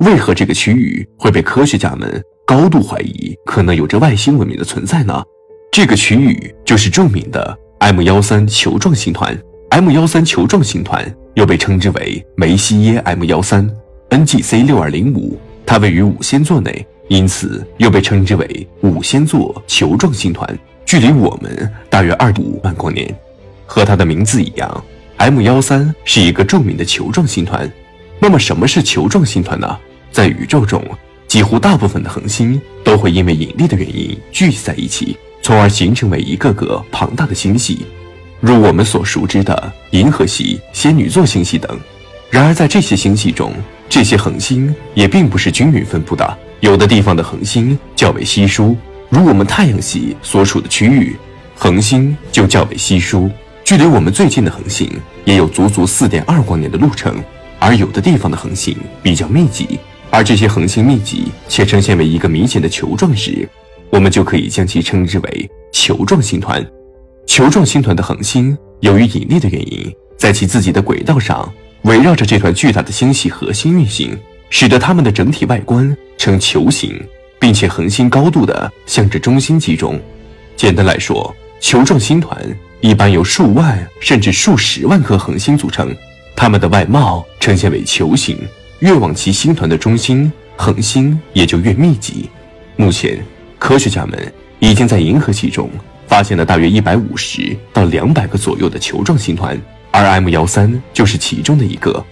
为何这个区域会被科学家们高度怀疑可能有着外星文明的存在呢？这个区域就是著名的 M 幺三球状星团。M 幺三球状星团又被称之为梅西耶 M 幺三 NGC 六二零五，它位于五仙座内，因此又被称之为五仙座球状星团，距离我们大约二五万光年。和它的名字一样，M 幺三是一个著名的球状星团。那么，什么是球状星团呢？在宇宙中，几乎大部分的恒星都会因为引力的原因聚集在一起，从而形成为一个个庞大的星系。如我们所熟知的银河系、仙女座星系等。然而，在这些星系中，这些恒星也并不是均匀分布的，有的地方的恒星较为稀疏，如我们太阳系所处的区域，恒星就较为稀疏，距离我们最近的恒星也有足足四点二光年的路程。而有的地方的恒星比较密集，而这些恒星密集且呈现为一个明显的球状时，我们就可以将其称之为球状星团。球状星团的恒星由于引力的原因，在其自己的轨道上围绕着这团巨大的星系核心运行，使得它们的整体外观呈球形，并且恒星高度的向着中心集中。简单来说，球状星团一般由数万甚至数十万颗恒星组成，它们的外貌呈现为球形，越往其星团的中心，恒星也就越密集。目前，科学家们已经在银河系中。发现了大约一百五十到两百个左右的球状星团，而 M 幺三就是其中的一个。